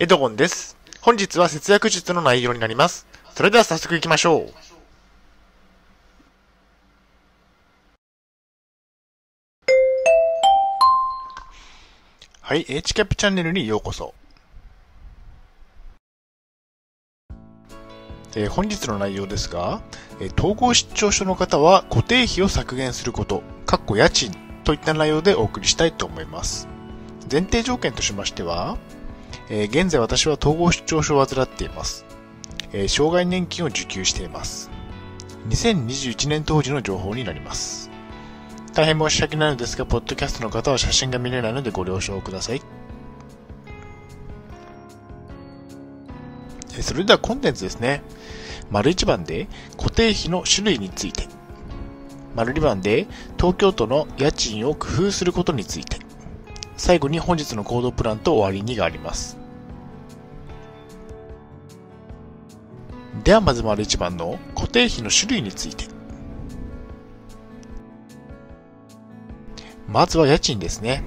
エドゴンです。本日は節約術の内容になります。それでは早速行きましょう。はい、H キャップチャンネルにようこそ。えー、本日の内容ですが、えー、統合失調症の方は固定費を削減すること、かっこ家賃といった内容でお送りしたいと思います。前提条件としましては、えー、現在私は統合失調症を患っています。えー、障害年金を受給しています。2021年当時の情報になります。大変申し訳ないのですが、ポッドキャストの方は写真が見れないのでご了承ください。えそれではコンテンツですね。丸1番で固定費の種類について。丸2番で東京都の家賃を工夫することについて。最後に本日の行動プランと終わりにがあります。ではまず丸1番の固定費の種類について。まずは家賃ですね。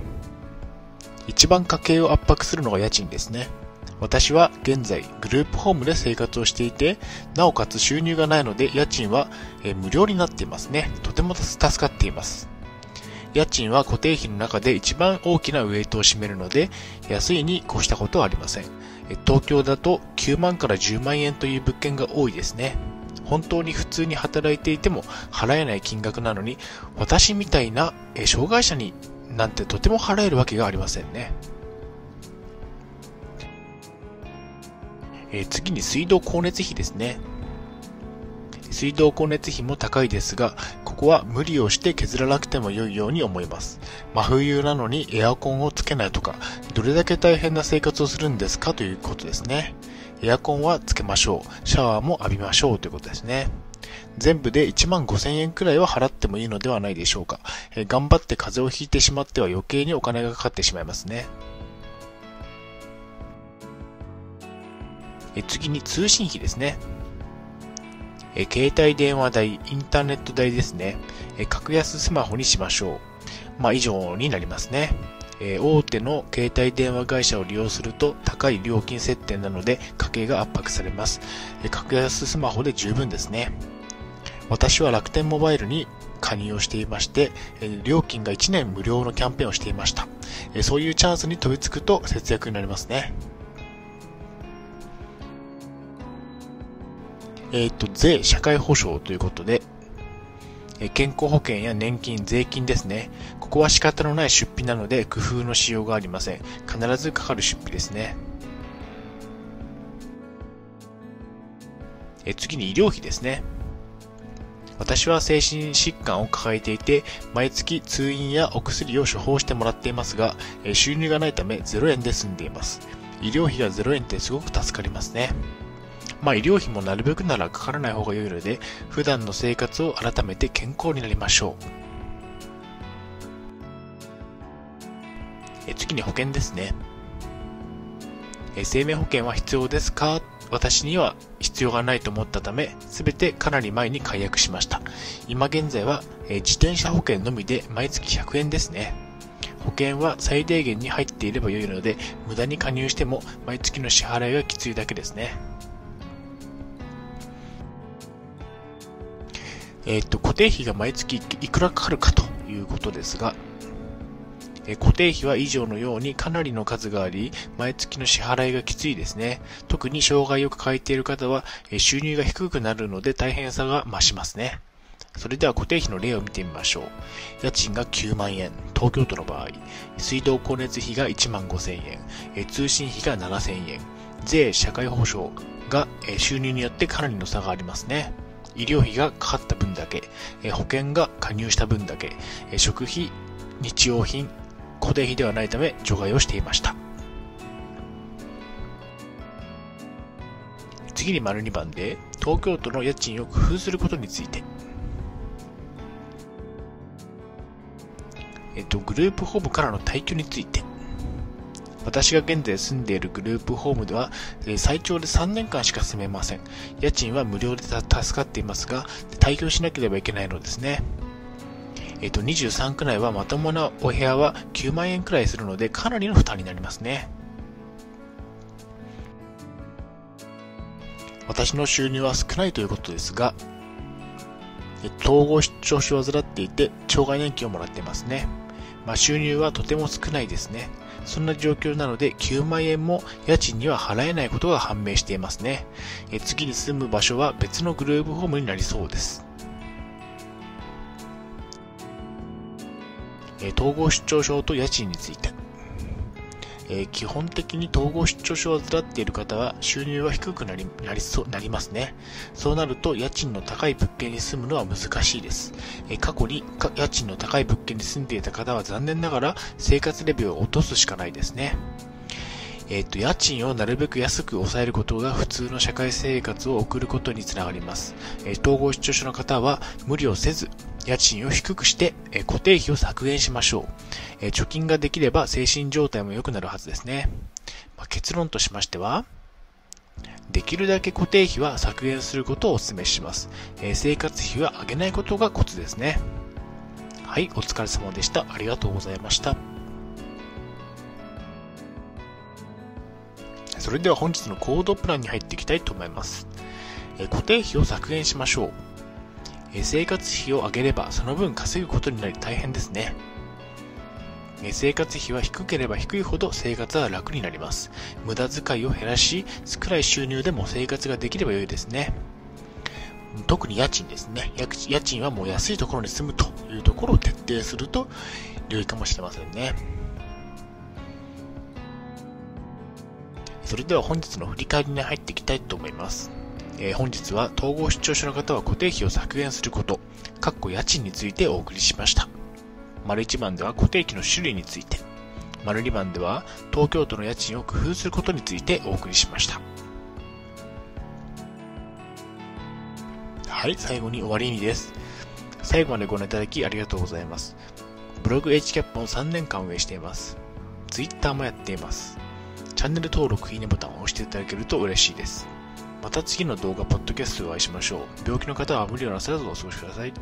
一番家計を圧迫するのが家賃ですね。私は現在グループホームで生活をしていて、なおかつ収入がないので家賃は無料になっていますね。とても助かっています。家賃は固定費の中で一番大きなウエイトを占めるので、安いに越したことはありません。東京だと9万から10万円という物件が多いですね。本当に普通に働いていても払えない金額なのに、私みたいな障害者になんてとても払えるわけがありませんね。え、次に水道光熱費ですね。水道光熱費も高いですが、ここは無理をして削らなくても良いように思います。真冬なのにエアコンをつけないとか、どれだけ大変な生活をするんですか？ということですね。エアコンはつけましょう。シャワーも浴びましょうということですね。全部で1万5千円くらいは払ってもいいのではないでしょうか。え頑張って風邪をひいてしまっては余計にお金がかかってしまいますね。え次に通信費ですね。え携帯電話代、インターネット代ですね。え格安スマホにしましょう。まあ、以上になりますね。え大手の携帯電話会社を利用すると高い料金設定なので家計が圧迫されます。え格安スマホで十分ですね。私は楽天モバイルに加入をしていまして、え料金が1年無料のキャンペーンをしていました。えそういうチャンスに飛びつくと節約になりますね。えっ、ー、と、税、社会保障ということで、え健康保険や年金、税金ですね。ここは仕方のない出費なので工夫のしようがありません。必ずかかる出費ですね。え次に医療費ですね。私は精神疾患を抱えていて、毎月通院やお薬を処方してもらっていますが、収入がないため0円で済んでいます。医療費が0円ってすごく助かりますね。まあ、医療費もなるべくならかからない方が良いので、普段の生活を改めて健康になりましょう。え次に保険ですね。え生命保険は必要ですか？私には必要がないと思ったため、すべてかなり前に解約しました。今現在は、え自転車保険のみで毎月100円ですね。保険は最低限に入っていれば良いので、無駄に加入しても毎月の支払いはきついだけですね。えっ、と、固定費が毎月いくらかかるかということですが、え固定費は以上のようにかなりの数があり、毎月の支払いがきついですね。特に障害を抱えている方は、え収入が低くなるので大変さが増しますね。それでは固定費の例を見てみましょう。家賃が9万円、東京都の場合、水道光熱費が1万5千円、え通信費が7千円、税、社会保障が、え収入によってかなりの差がありますね。医療費がかかった分だけ、保険が加入した分だけ、食費、日用品、固定費ではないため除外をしていました。次に丸2番で、東京都の家賃を工夫することについて。えっと、グループホームからの退去について。私が現在住んでいるグループホームでは、最長で3年間しか住めません。家賃は無料で助かっていますが、退去しなければいけないのですね。えっと、23区内はまともなお部屋は9万円くらいするので、かなりの負担になりますね。私の収入は少ないということですが、統合失調症を患っていて、障害年金をもらっていますね。まあ、収入はとても少ないですね。そんな状況なので9万円も家賃には払えないことが判明していますね。え次に住む場所は別のグループホームになりそうです。統合失調症と家賃について。えー、基本的に統合失調症を患っている方は収入は低くなりなりそうなりますね。そうなると家賃の高い物件に住むのは難しいです。えー、過去に家賃の高い物件に住んでいた方は残念ながら生活レベルを落とすしかないですね。えっ、と、家賃をなるべく安く抑えることが普通の社会生活を送ることにつながります。えー、統合失調症の方は無理をせず、家賃を低くして、え固定費を削減しましょう、え貯金ができれば精神状態も良くなるはずですね。まあ、結論としましては、できるだけ固定費は削減することをお勧めします。え生活費は上げないことがコツですね。はい、お疲れ様でした。ありがとうございました。それでは本日の行動プランに入っていきたいと思います。え固定費を削減しましょう。生活費を上げればその分稼ぐことになり大変ですね。生活費は低ければ低いほど生活は楽になります。無駄遣いを減らし、少ない収入でも生活ができれば良いですね。特に家賃ですね。家賃はもう安いところに住むというところを徹底すると良いかもしれませんね。それでは本日の振り返りに入っていきたいと思います。えー、本日は統合失調症の方は固定費を削減すること、かっこ家賃についてお送りしました。丸1番では固定費の種類について、丸2番では東京都の家賃を工夫することについてお送りしました。はい、最後に終わりにです。最後までご覧いただきありがとうございます。ブログ HCAP を3年間運営しています。Twitter もやっています。チャンネル登録、いいねボタンを押していただけると嬉しいです。また次の動画、ポッドキャストでお会いしましょう。病気の方は無理をなさらずお過ごしください。